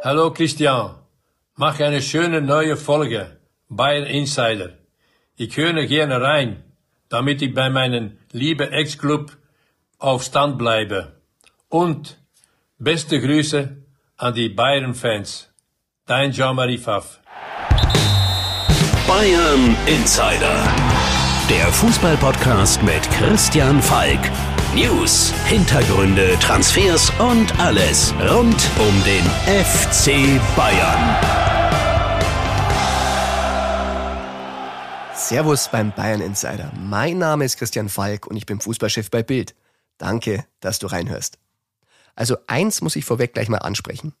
Hallo Christian, mach eine schöne neue Folge Bayern Insider. Ich höre gerne rein, damit ich bei meinem lieben Ex-Club auf Stand bleibe. Und beste Grüße an die Bayern-Fans. Dein Jean-Marie Pfaff. Bayern Insider. Der Fußballpodcast mit Christian Falk. News, Hintergründe, Transfers und alles rund um den FC Bayern. Servus beim Bayern Insider. Mein Name ist Christian Falk und ich bin Fußballchef bei Bild. Danke, dass du reinhörst. Also eins muss ich vorweg gleich mal ansprechen.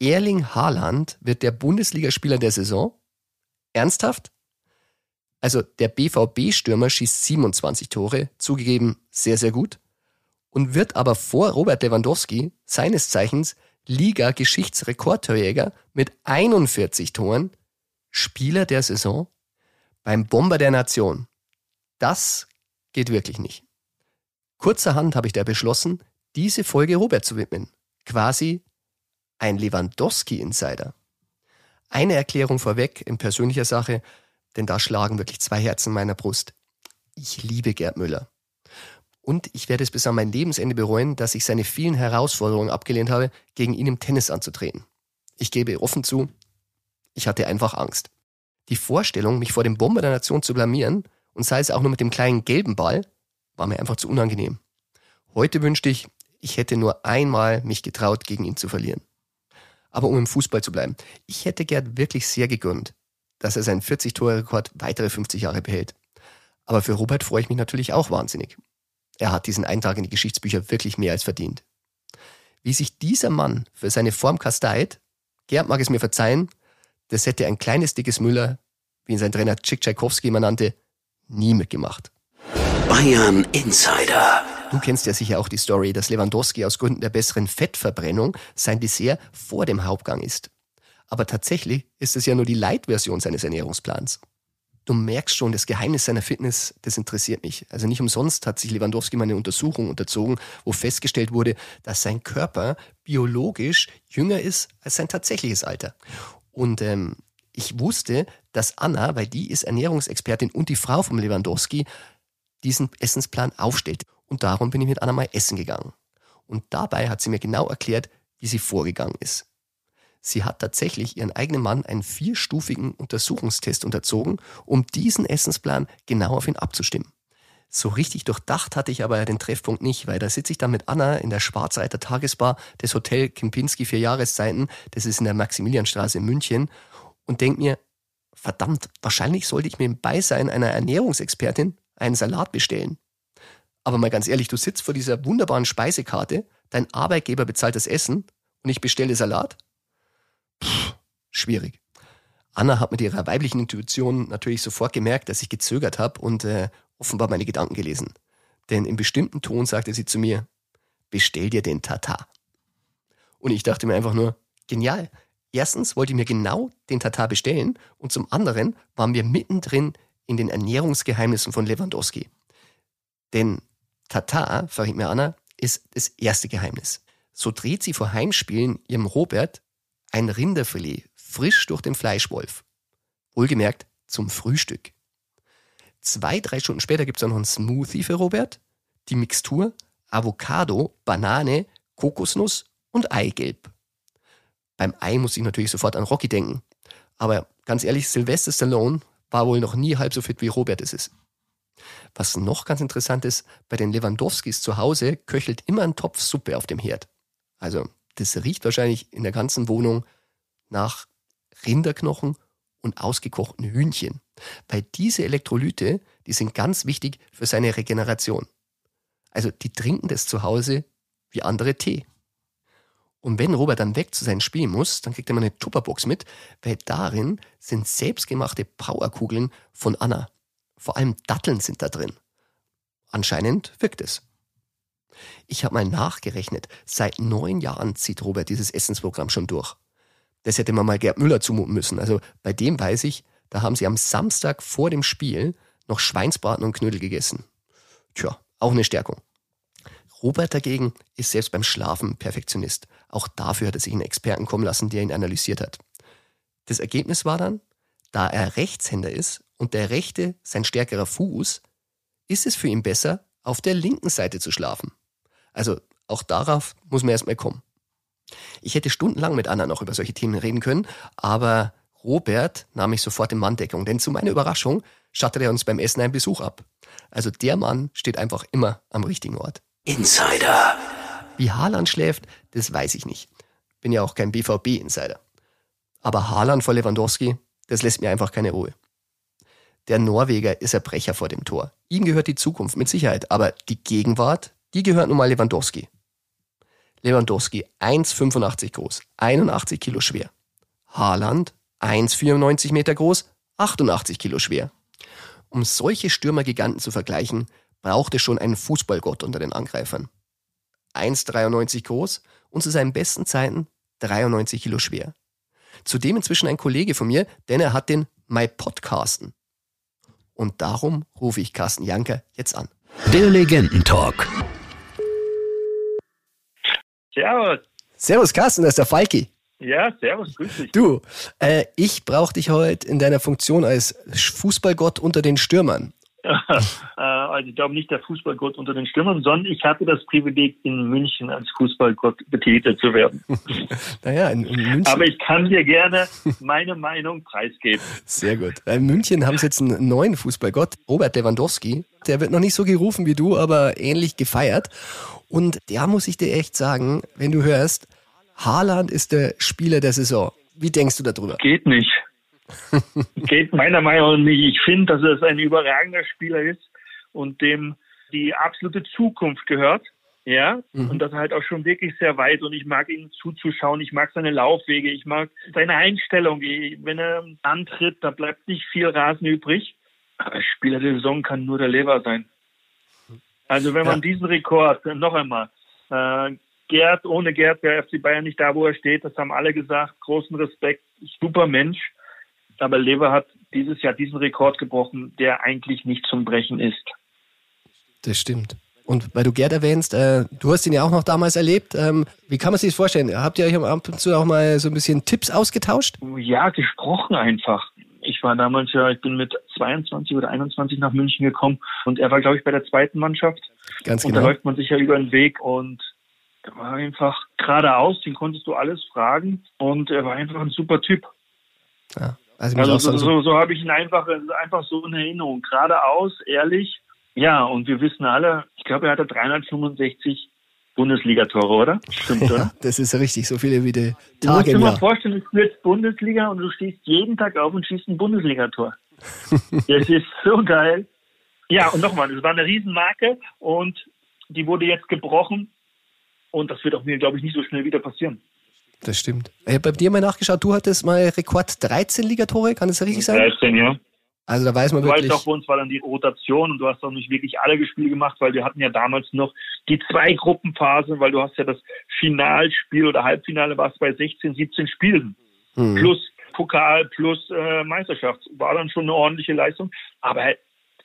Erling Haaland wird der Bundesligaspieler der Saison? Ernsthaft? Also der BVB-Stürmer schießt 27 Tore, zugegeben sehr, sehr gut, und wird aber vor Robert Lewandowski, seines Zeichens Liga-Geschichtsrekordtorjäger mit 41 Toren, Spieler der Saison beim Bomber der Nation. Das geht wirklich nicht. Kurzerhand habe ich da beschlossen, diese Folge Robert zu widmen. Quasi ein Lewandowski-Insider. Eine Erklärung vorweg in persönlicher Sache denn da schlagen wirklich zwei Herzen in meiner Brust. Ich liebe Gerd Müller. Und ich werde es bis an mein Lebensende bereuen, dass ich seine vielen Herausforderungen abgelehnt habe, gegen ihn im Tennis anzutreten. Ich gebe offen zu, ich hatte einfach Angst. Die Vorstellung, mich vor dem Bomber der Nation zu blamieren, und sei es auch nur mit dem kleinen gelben Ball, war mir einfach zu unangenehm. Heute wünschte ich, ich hätte nur einmal mich getraut, gegen ihn zu verlieren. Aber um im Fußball zu bleiben, ich hätte Gerd wirklich sehr gegönnt, dass er seinen 40-Tore-Rekord weitere 50 Jahre behält. Aber für Robert freue ich mich natürlich auch wahnsinnig. Er hat diesen Eintrag in die Geschichtsbücher wirklich mehr als verdient. Wie sich dieser Mann für seine Form kasteit, Gerd mag es mir verzeihen, das hätte ein kleines dickes Müller, wie ihn sein Trainer Chick Tchaikovsky immer nannte, nie mitgemacht. Bayern Insider. Du kennst ja sicher auch die Story, dass Lewandowski aus Gründen der besseren Fettverbrennung sein Dessert vor dem Hauptgang isst. Aber tatsächlich ist es ja nur die Light-Version seines Ernährungsplans. Du merkst schon, das Geheimnis seiner Fitness, das interessiert mich. Also nicht umsonst hat sich Lewandowski mal eine Untersuchung unterzogen, wo festgestellt wurde, dass sein Körper biologisch jünger ist als sein tatsächliches Alter. Und ähm, ich wusste, dass Anna, weil die ist Ernährungsexpertin und die Frau von Lewandowski, diesen Essensplan aufstellt. Und darum bin ich mit Anna mal essen gegangen. Und dabei hat sie mir genau erklärt, wie sie vorgegangen ist. Sie hat tatsächlich ihren eigenen Mann einen vierstufigen Untersuchungstest unterzogen, um diesen Essensplan genau auf ihn abzustimmen. So richtig durchdacht hatte ich aber den Treffpunkt nicht, weil da sitze ich dann mit Anna in der Schwarzreiter Tagesbar des Hotel Kempinski für Jahreszeiten, das ist in der Maximilianstraße in München, und denke mir, verdammt, wahrscheinlich sollte ich mir im Beisein einer Ernährungsexpertin einen Salat bestellen. Aber mal ganz ehrlich, du sitzt vor dieser wunderbaren Speisekarte, dein Arbeitgeber bezahlt das Essen und ich bestelle Salat? Schwierig. Anna hat mit ihrer weiblichen Intuition natürlich sofort gemerkt, dass ich gezögert habe und äh, offenbar meine Gedanken gelesen. Denn im bestimmten Ton sagte sie zu mir, bestell dir den Tata. Und ich dachte mir einfach nur, genial. Erstens wollte ich mir genau den Tata bestellen und zum anderen waren wir mittendrin in den Ernährungsgeheimnissen von Lewandowski. Denn Tata, verriet mir Anna, ist das erste Geheimnis. So dreht sie vor Heimspielen ihrem Robert ein Rinderfilet, frisch durch den Fleischwolf. Wohlgemerkt zum Frühstück. Zwei, drei Stunden später gibt es dann noch einen Smoothie für Robert, die Mixtur Avocado, Banane, Kokosnuss und Eigelb. Beim Ei muss ich natürlich sofort an Rocky denken. Aber ganz ehrlich, Sylvester Stallone war wohl noch nie halb so fit wie Robert es ist. Was noch ganz interessant ist, bei den Lewandowskis zu Hause köchelt immer ein Topf Suppe auf dem Herd. Also das riecht wahrscheinlich in der ganzen Wohnung nach Rinderknochen und ausgekochten Hühnchen. Weil diese Elektrolyte, die sind ganz wichtig für seine Regeneration. Also die trinken das zu Hause wie andere Tee. Und wenn Robert dann weg zu seinem Spiel muss, dann kriegt er mal eine Tupperbox mit, weil darin sind selbstgemachte Powerkugeln von Anna. Vor allem Datteln sind da drin. Anscheinend wirkt es. Ich habe mal nachgerechnet. Seit neun Jahren zieht Robert dieses Essensprogramm schon durch. Das hätte man mal Gerd Müller zumuten müssen. Also bei dem weiß ich, da haben sie am Samstag vor dem Spiel noch Schweinsbraten und Knödel gegessen. Tja, auch eine Stärkung. Robert dagegen ist selbst beim Schlafen Perfektionist. Auch dafür hat er sich einen Experten kommen lassen, der ihn analysiert hat. Das Ergebnis war dann, da er Rechtshänder ist und der rechte sein stärkerer Fuß, ist es für ihn besser, auf der linken Seite zu schlafen. Also auch darauf muss man erstmal kommen. Ich hätte stundenlang mit Anna noch über solche Themen reden können, aber Robert nahm mich sofort in Manndeckung, denn zu meiner Überraschung stattet er uns beim Essen einen Besuch ab. Also der Mann steht einfach immer am richtigen Ort. Insider. Wie Haaland schläft, das weiß ich nicht. Bin ja auch kein BVB-Insider. Aber Haaland vor Lewandowski, das lässt mir einfach keine Ruhe. Der Norweger ist ein Brecher vor dem Tor. Ihm gehört die Zukunft mit Sicherheit, aber die Gegenwart, die gehört nun mal Lewandowski. Lewandowski 1,85 groß, 81 Kilo schwer. Haaland 1,94 Meter groß, 88 Kilo schwer. Um solche Stürmergiganten zu vergleichen, braucht es schon einen Fußballgott unter den Angreifern. 1,93 groß und zu seinen besten Zeiten 93 Kilo schwer. Zudem inzwischen ein Kollege von mir, denn er hat den My Podcasten. Und darum rufe ich Carsten Janker jetzt an. Der Legendentalk. Servus. Servus Carsten, das ist der Falki. Ja, servus, grüß dich. Du, äh, ich brauche dich heute in deiner Funktion als Fußballgott unter den Stürmern. Äh, also ich glaube nicht der Fußballgott unter den Stürmern, sondern ich hatte das Privileg, in München als Fußballgott betitelt zu werden. naja, in, in München. Aber ich kann dir gerne meine Meinung preisgeben. Sehr gut. In München haben sie jetzt einen neuen Fußballgott, Robert Lewandowski. Der wird noch nicht so gerufen wie du, aber ähnlich gefeiert. Und der muss ich dir echt sagen, wenn du hörst, Haaland ist der Spieler der Saison. Wie denkst du darüber? Geht nicht. Geht meiner Meinung nach nicht. Ich finde, dass es ein überragender Spieler ist und dem die absolute Zukunft gehört. Ja, mhm. und das halt auch schon wirklich sehr weit und ich mag ihn zuzuschauen, ich mag seine Laufwege, ich mag seine Einstellung. Wenn er antritt, da bleibt nicht viel Rasen übrig. Aber Spieler der Saison kann nur der Lever sein. Also wenn man ja. diesen Rekord, noch einmal, äh, Gerd, ohne Gerd wäre FC Bayern nicht da, wo er steht, das haben alle gesagt, großen Respekt, super Mensch. Aber Lever hat dieses Jahr diesen Rekord gebrochen, der eigentlich nicht zum Brechen ist. Das stimmt. Und weil du Gerd erwähnst, äh, du hast ihn ja auch noch damals erlebt. Ähm, wie kann man sich das vorstellen? Habt ihr euch ab und zu auch mal so ein bisschen Tipps ausgetauscht? Ja, gesprochen einfach. Ich war damals ja, ich bin mit 22 oder 21 nach München gekommen und er war, glaube ich, bei der zweiten Mannschaft. Ganz genau. Und da genau. läuft man sich ja über den Weg und er war einfach geradeaus, den konntest du alles fragen und er war einfach ein super Typ. Ja. Also, also so, so, so habe ich ihn einfach, einfach so in Erinnerung. Geradeaus, ehrlich. Ja, und wir wissen alle, ich glaube, er hatte 365 Bundesligatore, oder? Stimmt, oder? das ist richtig, so viele wie die Tage Du musst dir mal vorstellen, du spielst Bundesliga und du stehst jeden Tag auf und schießt ein Bundesligator. das ist so geil. Ja, und nochmal, das war eine Riesenmarke und die wurde jetzt gebrochen und das wird auch mir, glaube ich, nicht so schnell wieder passieren. Das stimmt. Ich habe bei dir mal nachgeschaut, du hattest mal Rekord 13 Ligatore, kann das richtig sein? 13, ja. Also da weiß man du wirklich. Weißt auch, bei uns war dann die Rotation und du hast auch nicht wirklich alle Spiele gemacht, weil wir hatten ja damals noch die zwei Gruppenphasen, weil du hast ja das Finalspiel oder Halbfinale warst bei 16, 17 Spielen. Mhm. Plus Pokal, plus äh, Meisterschaft. War dann schon eine ordentliche Leistung. Aber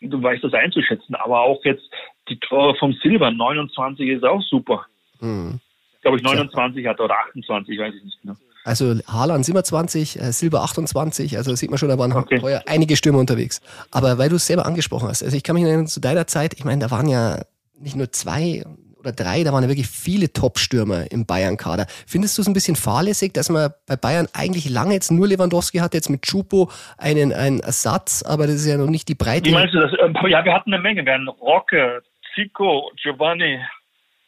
du weißt das einzuschätzen. Aber auch jetzt die Tore vom Silber, 29 ist auch super. Mhm glaube ich, 29 hat oder 28, weiß ich nicht genau. Also Haaland 27, äh, Silber 28, also sieht man schon, da waren okay. heuer einige Stürmer unterwegs. Aber weil du es selber angesprochen hast, also ich kann mich erinnern, zu deiner Zeit, ich meine, da waren ja nicht nur zwei oder drei, da waren ja wirklich viele Top-Stürmer im Bayern-Kader. Findest du es ein bisschen fahrlässig, dass man bei Bayern eigentlich lange jetzt nur Lewandowski hat, jetzt mit Chupo einen, einen Ersatz, aber das ist ja noch nicht die Breite. Wie meinst du das? Ähm, ja, wir hatten eine Menge. Wir hatten Rocke, Zico, Giovanni.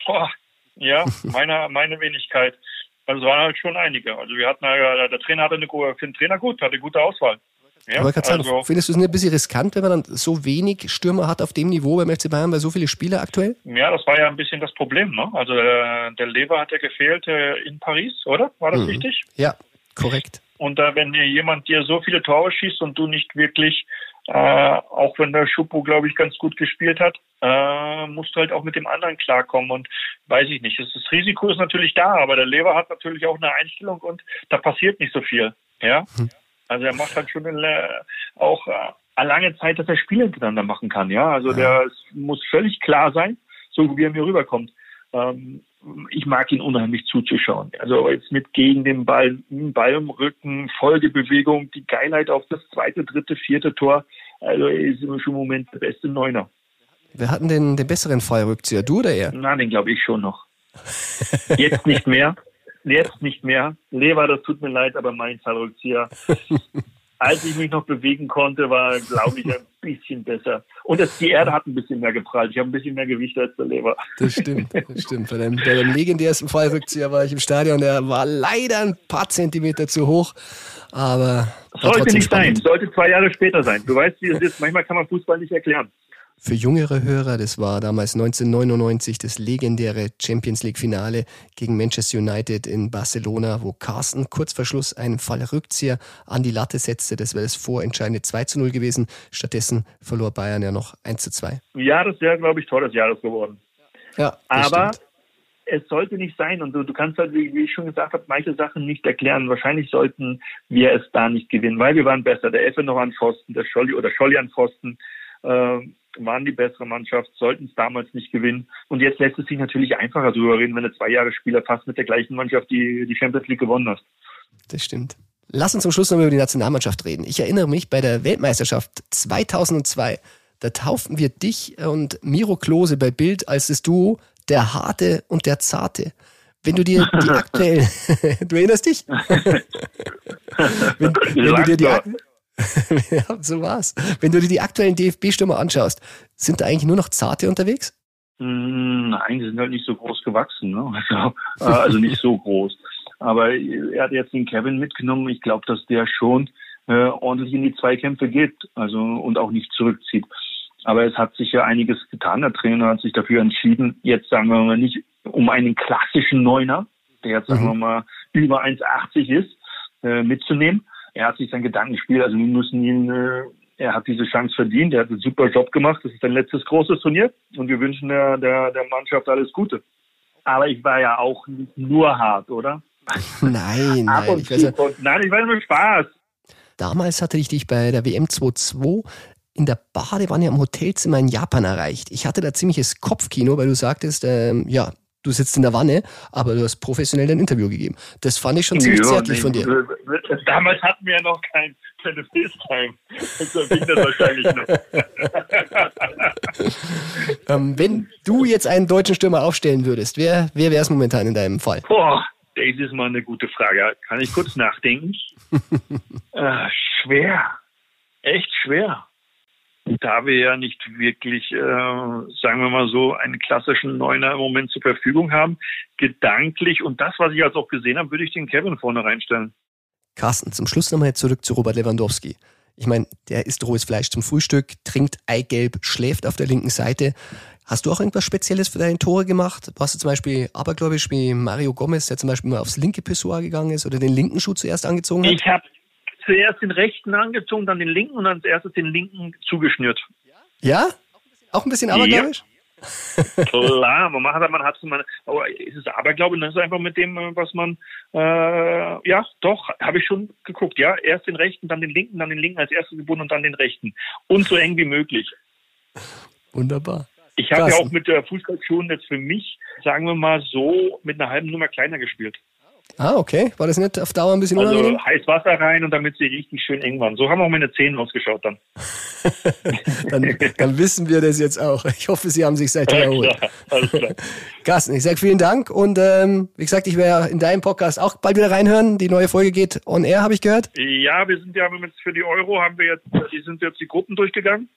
Boah, ja, meine, meine Wenigkeit. Also es waren halt schon einige. Also wir hatten ja, der Trainer hatte eine für den Trainer gut, hatte gute Auswahl. Ja, Aber also, sagen, findest du es nicht ein bisschen riskant, wenn man dann so wenig Stürmer hat auf dem Niveau beim FC Bayern bei so viele Spieler aktuell? Ja, das war ja ein bisschen das Problem. Ne? Also der, der Lever hat ja gefehlt äh, in Paris, oder? War das mhm. richtig? Ja, korrekt. Und äh, wenn dir jemand dir so viele Tore schießt und du nicht wirklich äh, auch wenn der Schuppo, glaube ich, ganz gut gespielt hat, äh, musst du halt auch mit dem anderen klarkommen. Und weiß ich nicht. Das Risiko ist natürlich da, aber der Lever hat natürlich auch eine Einstellung und da passiert nicht so viel. Ja. Hm. Also er macht halt schon eine, auch äh, lange Zeit, dass er Spiele miteinander machen kann. Ja. Also ja. der muss völlig klar sein, so wie er mir rüberkommt. Ähm, ich mag ihn unheimlich zuzuschauen. Also jetzt mit gegen den Ball, Ball im Rücken, Folgebewegung, die Geilheit auf das zweite, dritte, vierte Tor. Also er ist immer schon im Moment der beste Neuner. Wer hat denn den, besseren Fallrückzieher, du oder er? Na, den glaube ich schon noch. Jetzt nicht mehr. Jetzt nicht mehr. Lever, das tut mir leid, aber mein Fallrückzieher als ich mich noch bewegen konnte, war, glaube ich, ein bisschen besser. Und das, die Erde hat ein bisschen mehr geprallt. Ich habe ein bisschen mehr Gewicht als der Leber. Das stimmt, das stimmt. Bei dem, bei dem legendärsten Fallrückzieher war ich im Stadion. Der war leider ein paar Zentimeter zu hoch, aber sollte nicht spannend. sein. Sollte zwei Jahre später sein. Du weißt, wie es ist. Manchmal kann man Fußball nicht erklären. Für jüngere Hörer, das war damals 1999 das legendäre Champions League Finale gegen Manchester United in Barcelona, wo Carsten kurz vor Schluss einen Fallrückzieher an die Latte setzte. Das wäre das vorentscheidende 2 zu 0 gewesen. Stattdessen verlor Bayern ja noch 1 zu 2. Ja, das wäre, glaube ich, Tor des Jahres geworden. Ja, aber stimmt. es sollte nicht sein. Und du, du kannst halt, wie, wie ich schon gesagt habe, manche Sachen nicht erklären. Wahrscheinlich sollten wir es da nicht gewinnen, weil wir waren besser. Der Effe noch an Pfosten, der Scholli oder Scholli an Pfosten. Ähm, waren die bessere Mannschaft, sollten es damals nicht gewinnen. Und jetzt lässt es sich natürlich einfacher darüber reden, wenn du zwei Jahre Spieler fast mit der gleichen Mannschaft die, die Champions League gewonnen hast. Das stimmt. Lass uns zum Schluss nochmal über die Nationalmannschaft reden. Ich erinnere mich bei der Weltmeisterschaft 2002, da tauften wir dich und Miro Klose bei Bild als das Duo der Harte und der Zarte. Wenn du dir die aktuellen, du erinnerst dich? wenn, wenn du dir die, ja, so war's. Wenn du dir die aktuellen DFB-Stürmer anschaust, sind da eigentlich nur noch Zarte unterwegs? Mm, nein, die sind halt nicht so groß gewachsen. Ne? Also, äh, also nicht so groß. Aber er hat jetzt den Kevin mitgenommen. Ich glaube, dass der schon äh, ordentlich in die Zweikämpfe geht also und auch nicht zurückzieht. Aber es hat sich ja einiges getan. Der Trainer hat sich dafür entschieden, jetzt sagen wir mal nicht um einen klassischen Neuner, der jetzt sagen mhm. wir mal über 1,80 ist, äh, mitzunehmen, er hat sich sein Gedankenspiel, also wir müssen ihn, äh, er hat diese Chance verdient, er hat einen super Job gemacht, das ist sein letztes großes Turnier und wir wünschen der, der, der Mannschaft alles Gute. Aber ich war ja auch nicht nur hart, oder? Nein, Ab nein. Ich weiß, und, nein, ich war nur Spaß. Damals hatte ich dich bei der WM 22 in der Badewanne am Hotelzimmer in Japan erreicht. Ich hatte da ziemliches Kopfkino, weil du sagtest, ähm, ja, du sitzt in der Wanne, aber du hast professionell ein Interview gegeben. Das fand ich schon ziemlich ja, zärtlich nee, von dir. Damals hatten wir ja noch kein, keine FaceTime. So ging das wahrscheinlich noch. ähm, wenn du jetzt einen deutschen Stürmer aufstellen würdest, wer, wer wäre es momentan in deinem Fall? Boah, das ist mal eine gute Frage. Kann ich kurz nachdenken? äh, schwer. Echt schwer da wir ja nicht wirklich, äh, sagen wir mal so, einen klassischen Neuner im Moment zur Verfügung haben, gedanklich und das, was ich jetzt auch gesehen habe, würde ich den Kevin vorne reinstellen. Carsten, zum Schluss nochmal zurück zu Robert Lewandowski. Ich meine, der isst rohes Fleisch zum Frühstück, trinkt Eigelb, schläft auf der linken Seite. Hast du auch irgendwas Spezielles für deine Tore gemacht? Warst du zum Beispiel abergläubisch wie Mario Gomez, der zum Beispiel mal aufs linke Pissoir gegangen ist oder den linken Schuh zuerst angezogen hat? Ich habe zuerst den rechten angezogen, dann den linken und dann als erstes den linken zugeschnürt. Ja? Auch ein bisschen abergläubisch? Ja. Klar, man macht, man hat man, aber ist es Aberglaube, das ist einfach mit dem, was man, äh, ja, doch, habe ich schon geguckt, ja, erst den rechten, dann den linken, dann den linken als erstes gebunden und dann den rechten und so eng wie möglich. Wunderbar. Ich habe ja auch mit der Fußballschuhen jetzt für mich, sagen wir mal so, mit einer halben Nummer kleiner gespielt. Ah, okay. War das nicht auf Dauer ein bisschen also unangenehm? heiß Wasser rein und damit sie richtig schön eng waren. So haben auch meine Zähne ausgeschaut dann. dann, dann, wissen wir das jetzt auch. Ich hoffe, Sie haben sich seitdem erholt. Carsten, ich sage vielen Dank und ähm, wie gesagt, ich werde in deinem Podcast auch bald wieder reinhören. Die neue Folge geht on air, habe ich gehört. Ja, wir sind ja jetzt für die Euro haben wir jetzt, die sind jetzt die Gruppen durchgegangen.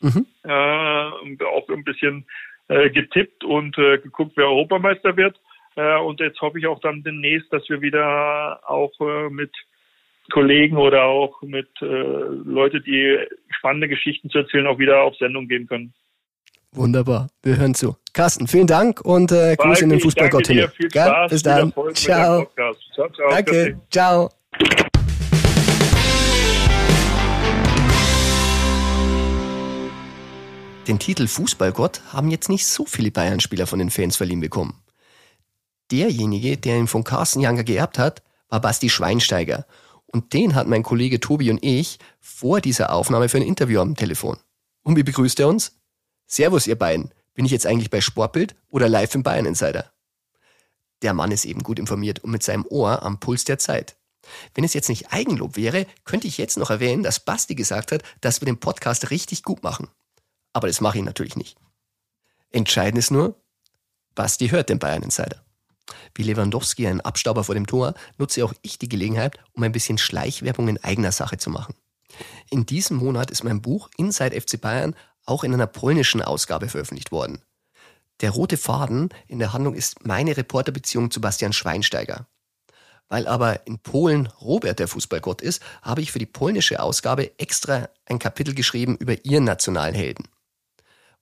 Mhm. Äh, auch ein bisschen äh, getippt und äh, geguckt, wer Europameister wird. Äh, und jetzt hoffe ich auch dann demnächst, dass wir wieder auch äh, mit Kollegen oder auch mit äh, Leute, die spannende Geschichten zu erzählen, auch wieder auf Sendung gehen können. Wunderbar, wir hören zu. Carsten, vielen Dank und äh, Gruß in den Fußballgott-Himmel. Bis dann. Ciao. ciao, ciao. Danke. Ciao. Den Titel Fußballgott haben jetzt nicht so viele Bayern-Spieler von den Fans verliehen bekommen. Derjenige, der ihn von Carsten Janker geerbt hat, war Basti Schweinsteiger. Und den hat mein Kollege Tobi und ich vor dieser Aufnahme für ein Interview am Telefon. Und wie begrüßt er uns? Servus, ihr beiden. Bin ich jetzt eigentlich bei Sportbild oder live im Bayern Insider? Der Mann ist eben gut informiert und mit seinem Ohr am Puls der Zeit. Wenn es jetzt nicht Eigenlob wäre, könnte ich jetzt noch erwähnen, dass Basti gesagt hat, dass wir den Podcast richtig gut machen. Aber das mache ich natürlich nicht. Entscheidend ist nur, Basti hört den Bayern Insider. Wie Lewandowski einen Abstauber vor dem Tor, nutze auch ich die Gelegenheit, um ein bisschen Schleichwerbung in eigener Sache zu machen. In diesem Monat ist mein Buch Inside FC Bayern auch in einer polnischen Ausgabe veröffentlicht worden. Der rote Faden in der Handlung ist meine Reporterbeziehung zu Bastian Schweinsteiger. Weil aber in Polen Robert der Fußballgott ist, habe ich für die polnische Ausgabe extra ein Kapitel geschrieben über ihren nationalen Helden.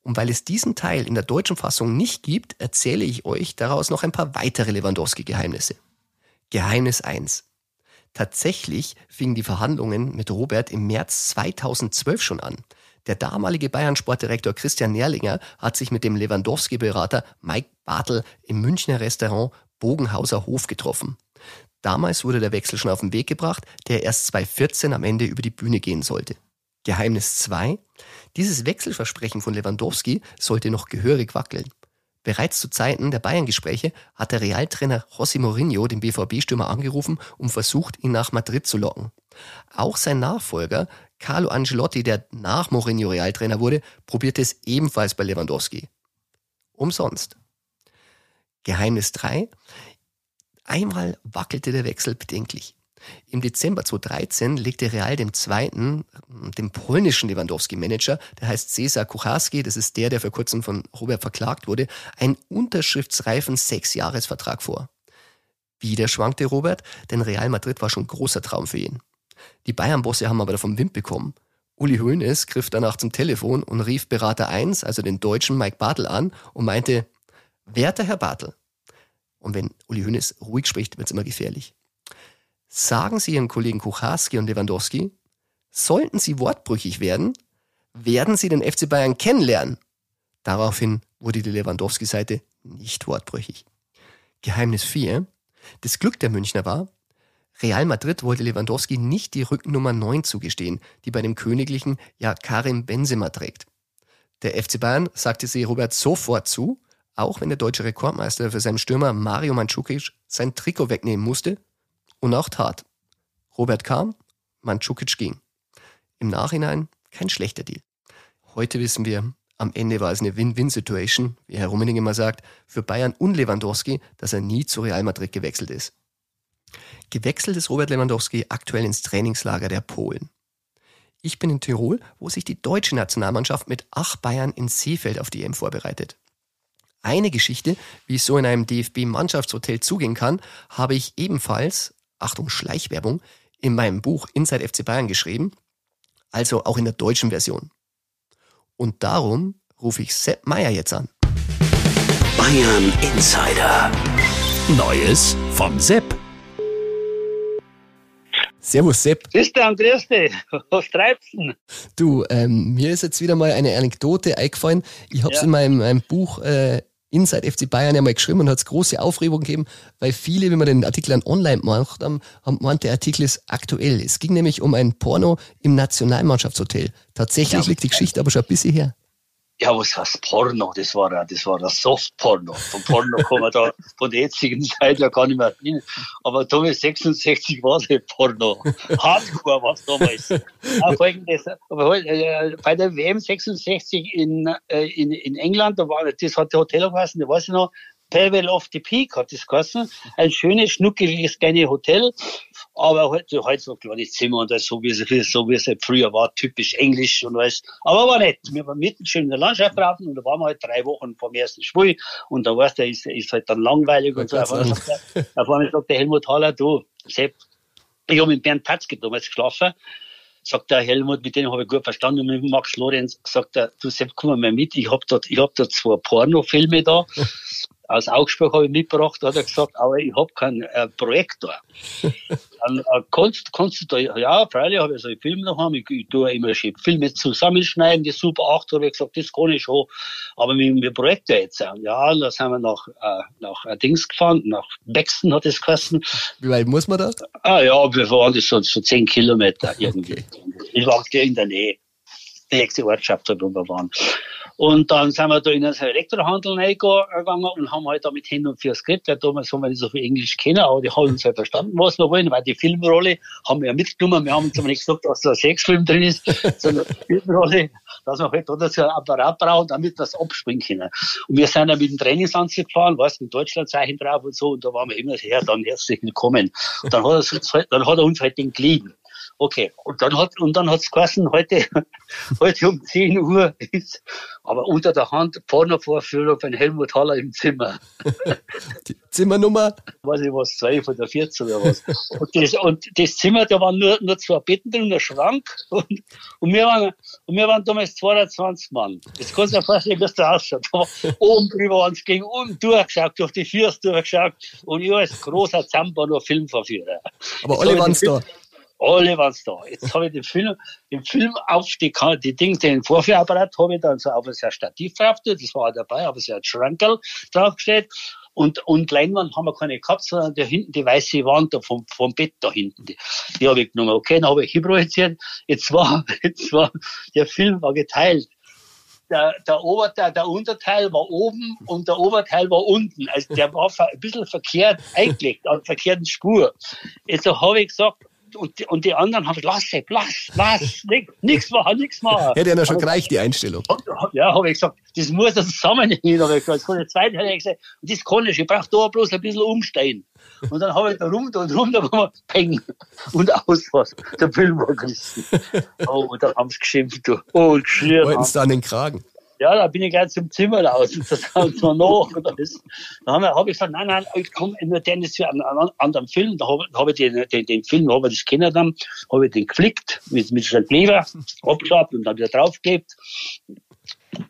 Und weil es diesen Teil in der deutschen Fassung nicht gibt, erzähle ich euch daraus noch ein paar weitere Lewandowski-Geheimnisse. Geheimnis 1. Tatsächlich fingen die Verhandlungen mit Robert im März 2012 schon an. Der damalige Bayern-Sportdirektor Christian Nerlinger hat sich mit dem Lewandowski-Berater Mike Bartel im Münchner Restaurant Bogenhauser Hof getroffen. Damals wurde der Wechsel schon auf den Weg gebracht, der erst 2014 am Ende über die Bühne gehen sollte. Geheimnis 2. Dieses Wechselversprechen von Lewandowski sollte noch gehörig wackeln. Bereits zu Zeiten der Bayern-Gespräche hat der Realtrainer José Mourinho den BVB-Stürmer angerufen und versucht, ihn nach Madrid zu locken. Auch sein Nachfolger, Carlo Angelotti, der nach Mourinho Realtrainer wurde, probierte es ebenfalls bei Lewandowski. Umsonst. Geheimnis 3. Einmal wackelte der Wechsel bedenklich. Im Dezember 2013 legte Real dem zweiten, dem polnischen Lewandowski-Manager, der heißt Cesar Kucharski, das ist der, der vor kurzem von Robert verklagt wurde, einen unterschriftsreifen Sechsjahresvertrag vor. Wieder schwankte Robert, denn Real Madrid war schon großer Traum für ihn. Die Bayern-Bosse haben aber davon Wind bekommen. Uli Hoeneß griff danach zum Telefon und rief Berater 1, also den deutschen Mike Bartel an und meinte, werter Herr Bartel. Und wenn Uli Hoeneß ruhig spricht, wird's immer gefährlich. Sagen Sie Ihren Kollegen Kucharski und Lewandowski, sollten Sie wortbrüchig werden, werden Sie den FC Bayern kennenlernen. Daraufhin wurde die Lewandowski-Seite nicht wortbrüchig. Geheimnis 4. Das Glück der Münchner war, Real Madrid wollte Lewandowski nicht die Rückennummer 9 zugestehen, die bei dem Königlichen ja Karim Benzema trägt. Der FC Bayern sagte sie Robert sofort zu, auch wenn der deutsche Rekordmeister für seinen Stürmer Mario Mandzukic sein Trikot wegnehmen musste und auch tat. Robert kam, Mandzukic ging. Im Nachhinein kein schlechter Deal. Heute wissen wir, am Ende war es eine Win-Win-Situation, wie Herr Rummening immer sagt, für Bayern und Lewandowski, dass er nie zu Real Madrid gewechselt ist. Gewechselt ist Robert Lewandowski aktuell ins Trainingslager der Polen. Ich bin in Tirol, wo sich die deutsche Nationalmannschaft mit acht Bayern in Seefeld auf die EM vorbereitet. Eine Geschichte, wie es so in einem DFB-Mannschaftshotel zugehen kann, habe ich ebenfalls Achtung, Schleichwerbung, in meinem Buch Inside FC Bayern geschrieben, also auch in der deutschen Version. Und darum rufe ich Sepp Meier jetzt an. Bayern Insider. Neues von Sepp. Servus Sepp. Christian, grüß dich. Was treibst du Du, ähm, mir ist jetzt wieder mal eine Anekdote eingefallen. Ich habe es ja. in meinem, meinem Buch äh, Inside FC Bayern ja mal geschrieben und hat es große Aufregung gegeben, weil viele, wenn wir den Artikel dann online gemacht haben, haben gemeint, der Artikel ist aktuell. Es ging nämlich um ein Porno im Nationalmannschaftshotel. Tatsächlich ja, liegt die Geschichte aber schon ein bisschen her ja, was heißt Porno? Das war ja, das war ein Soft-Porno. Von Porno kann man da von der jetzigen Zeit ja gar nicht mehr hin. Aber damals 66 war das Porno. Hardcore war es damals. Aber halt, äh, bei der WM 66 in, äh, in, in England, da war, das hat der Hotel geheißen, da weiß ich noch, Pavel of the Peak hat das geheißen. Ein schönes, schnuckeliges, kleines Hotel. Aber heute, heute so ein kleines Zimmer und das so wie es, so wie es halt früher war, typisch englisch und alles. Aber war nett. Wir waren mitten schön in der Landschaft draußen und da waren wir halt drei Wochen vom ersten Spiel und da weißt du, ist, ist halt dann langweilig und so. Auf einmal, sagt, sagt der Helmut Haller, du, Sepp, ich habe mit Bernd Patzke damals geschlafen sagt der Helmut, mit dem habe ich gut verstanden, und mit Max Lorenz, sagt er, du Sepp, komm mal mit, ich habe dort, ich hab dort zwei Pornofilme da, aus Augsburg habe ich mitgebracht, hat er gesagt, aber ich habe keinen äh, Projektor. Dann äh, kannst, kannst du da, ja, freilich habe ich so einen Film noch haben, ich, ich tue immer schön Filme zusammenschneiden, die Super 8, habe ich gesagt, das kann ich schon, aber mit dem Projektor jetzt. Ja, da sind wir nach, äh, nach äh, Dings gefahren, nach Bexton hat es geheißen. Wie weit muss man da? Ah ja, wir waren das so, so 10 Kilometer irgendwie. Okay. Ich war in der Nähe. Die nächste Ortschaft, wo wir waren. Und dann sind wir da in einen Elektrohandel reingegangen und haben halt da mit Händen und Füßen geredet, weil damals haben wir nicht so viel Englisch kennen, aber die haben uns halt verstanden, was wir wollen, weil die Filmrolle haben wir ja mitgenommen. Wir haben uns aber nicht gesagt, dass da ein Sexfilm drin ist, sondern die Filmrolle, dass wir halt da so ein Apparat brauchen, damit wir das abspringen können. Und wir sind dann mit dem Trainingsanzug gefahren, weißt, mit Deutschlandzeichen drauf und so, und da waren wir immer her, dann herzlich willkommen. Und dann hat er, uns halt, dann hat er uns halt den geliehen. Okay, und dann hat und dann hat's geheißen, heute, heute um 10 Uhr ist, aber unter der Hand Pornovorführung von Helmut Haller im Zimmer. Die Zimmernummer? Weiß ich was, 12 oder 14 oder was. Und das, und das Zimmer, da waren nur, nur zwei Betten drin, ein Schrank und, und, wir waren, und wir waren damals 220 Mann. Jetzt kannst du dir vorstellen, was da ausschaut. Da oben drüber waren es gegen unten durchgeschaut, durch die Füße durchgeschaut und ich als großer Zampa nur Filmverführer. Aber alle waren es da alle waren da. Jetzt habe ich den Film, den Film auf die, die Ding, den Vorführapparat habe ich dann so auf ein Stativ drauf, das war dabei, habe ich ein Schrankerl draufgestellt. Und, und Leinwand haben wir keine gehabt, sondern da hinten die weiße Wand da vom, vom Bett da hinten, die, die habe ich genommen. Okay, dann habe ich projiziert. Jetzt war, jetzt war, der Film war geteilt. Der, der, Oberteil, der Unterteil war oben und der Oberteil war unten. Also der war ein bisschen verkehrt eingelegt, an verkehrten Spur. Jetzt habe ich gesagt, und, und die anderen haben gesagt, lass, lass, lass, nichts machen, nichts machen. Hätte ja schon gereicht, die Einstellung. Ja, habe ich gesagt, das muss das zusammenhängen, habe ich gesagt. Von der zweiten habe ich gesagt, das kann ich, ich brauche da bloß ein bisschen umstehen. Und dann habe ich da runter und runter, da war peng und aus was. Der Film war gerissen. Oh, da haben sie geschimpft. Oh, geschrien. Wollten sie da an den Kragen? Ja, da bin ich gleich zum Zimmer raus und das kam noch nach. Und das, dann habe hab ich gesagt, nein, nein, ich komme nur den ist für einen, einen anderen Film. Da habe hab ich den, den, den Film, habe ich das kennen dann, habe ich den geflickt, mit, mit einem Kleber, abgeschabt und dann wieder draufgeklebt.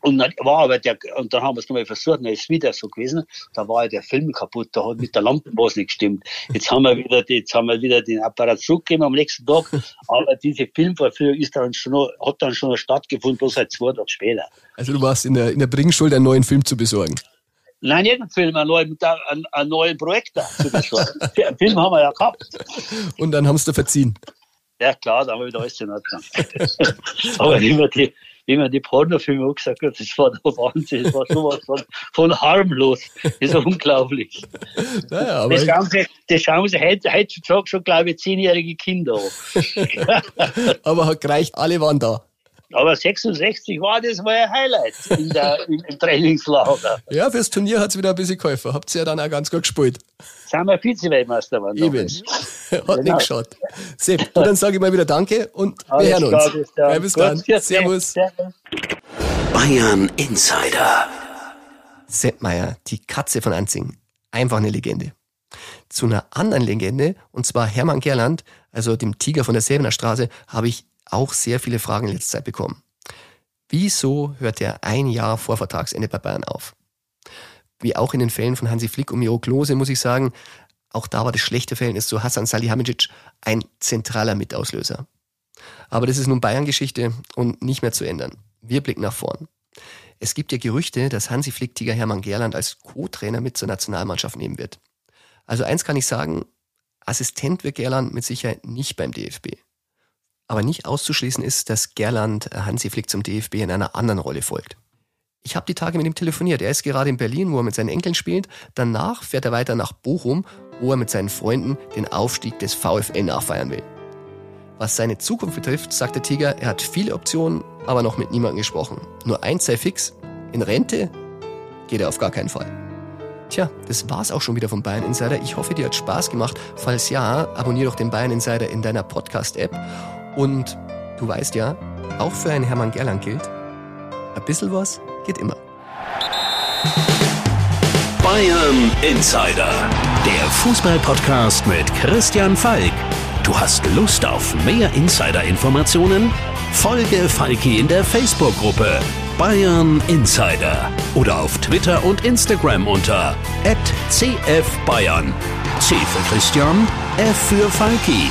Und dann war aber der, und dann haben wir es nochmal versucht, dann ist es wieder so gewesen. Da war ja der Film kaputt, da hat mit der Lampe was nicht gestimmt. Jetzt haben wir wieder, jetzt haben wir wieder den Apparat zurückgegeben am nächsten Tag. Aber diese Filmvorführung ist dann schon noch, hat dann schon noch stattgefunden, bloß halt zwei Tage später. Also du warst in der, in der Bringschuld, einen neuen Film zu besorgen. Nein, einen Film, einen neuen, einen, einen neuen Projektor zu besorgen. einen Film haben wir ja gehabt. Und dann haben sie verziehen. Ja klar, da haben wir wieder alles in Ordnung. aber immer die, wie man die Pornofilme auch gesagt hat, das war der Wahnsinn, das war sowas von, von harmlos. Das ist unglaublich. Naja, das, schauen sie, das schauen sie heutzutage schon, glaube ich, zehnjährige Kinder an. aber hat gereicht, alle waren da. Aber 66 war das mal ein Highlight in der, im, Trainingslager. Ja, fürs Turnier hat es wieder ein bisschen geholfen. Habt ihr ja dann auch ganz gut gespielt. Sind wir Vize-Weltmeister geworden. Eben. hat genau. nicht geschaut. Sepp, dann sage ich mal wieder Danke und Alles wir hören uns. Klar, bis dann. Ja, bis dann. Servus. Servus. Bayern Insider. Sepp Meier, die Katze von Anzing. Einfach eine Legende. Zu einer anderen Legende, und zwar Hermann Gerland, also dem Tiger von der Säbener Straße, habe ich auch sehr viele Fragen in letzter Zeit bekommen. Wieso hört er ein Jahr vor Vertragsende bei Bayern auf? Wie auch in den Fällen von Hansi Flick und Miro Klose muss ich sagen, auch da war das schlechte Verhältnis zu Hassan Salihamidzic ein zentraler Mitauslöser. Aber das ist nun Bayern-Geschichte und nicht mehr zu ändern. Wir blicken nach vorn. Es gibt ja Gerüchte, dass Hansi Flick-Tiger Hermann Gerland als Co-Trainer mit zur Nationalmannschaft nehmen wird. Also eins kann ich sagen, Assistent wird Gerland mit Sicherheit nicht beim DFB. Aber nicht auszuschließen ist, dass Gerland Hansi Flick zum DFB in einer anderen Rolle folgt. Ich habe die Tage mit ihm telefoniert. Er ist gerade in Berlin, wo er mit seinen Enkeln spielt. Danach fährt er weiter nach Bochum, wo er mit seinen Freunden den Aufstieg des VfL nachfeiern will. Was seine Zukunft betrifft, sagt der Tiger, er hat viele Optionen, aber noch mit niemandem gesprochen. Nur eins sei fix, in Rente geht er auf gar keinen Fall. Tja, das war's auch schon wieder vom Bayern Insider. Ich hoffe, dir hat Spaß gemacht. Falls ja, abonniere doch den Bayern Insider in deiner Podcast-App und du weißt ja, auch für einen Hermann Gerland gilt, ein bisschen was geht immer. Bayern Insider, der Fußballpodcast mit Christian Falk. Du hast Lust auf mehr Insider-Informationen? Folge Falki in der Facebook-Gruppe Bayern Insider oder auf Twitter und Instagram unter @cfbayern. C für Christian, F für Falki.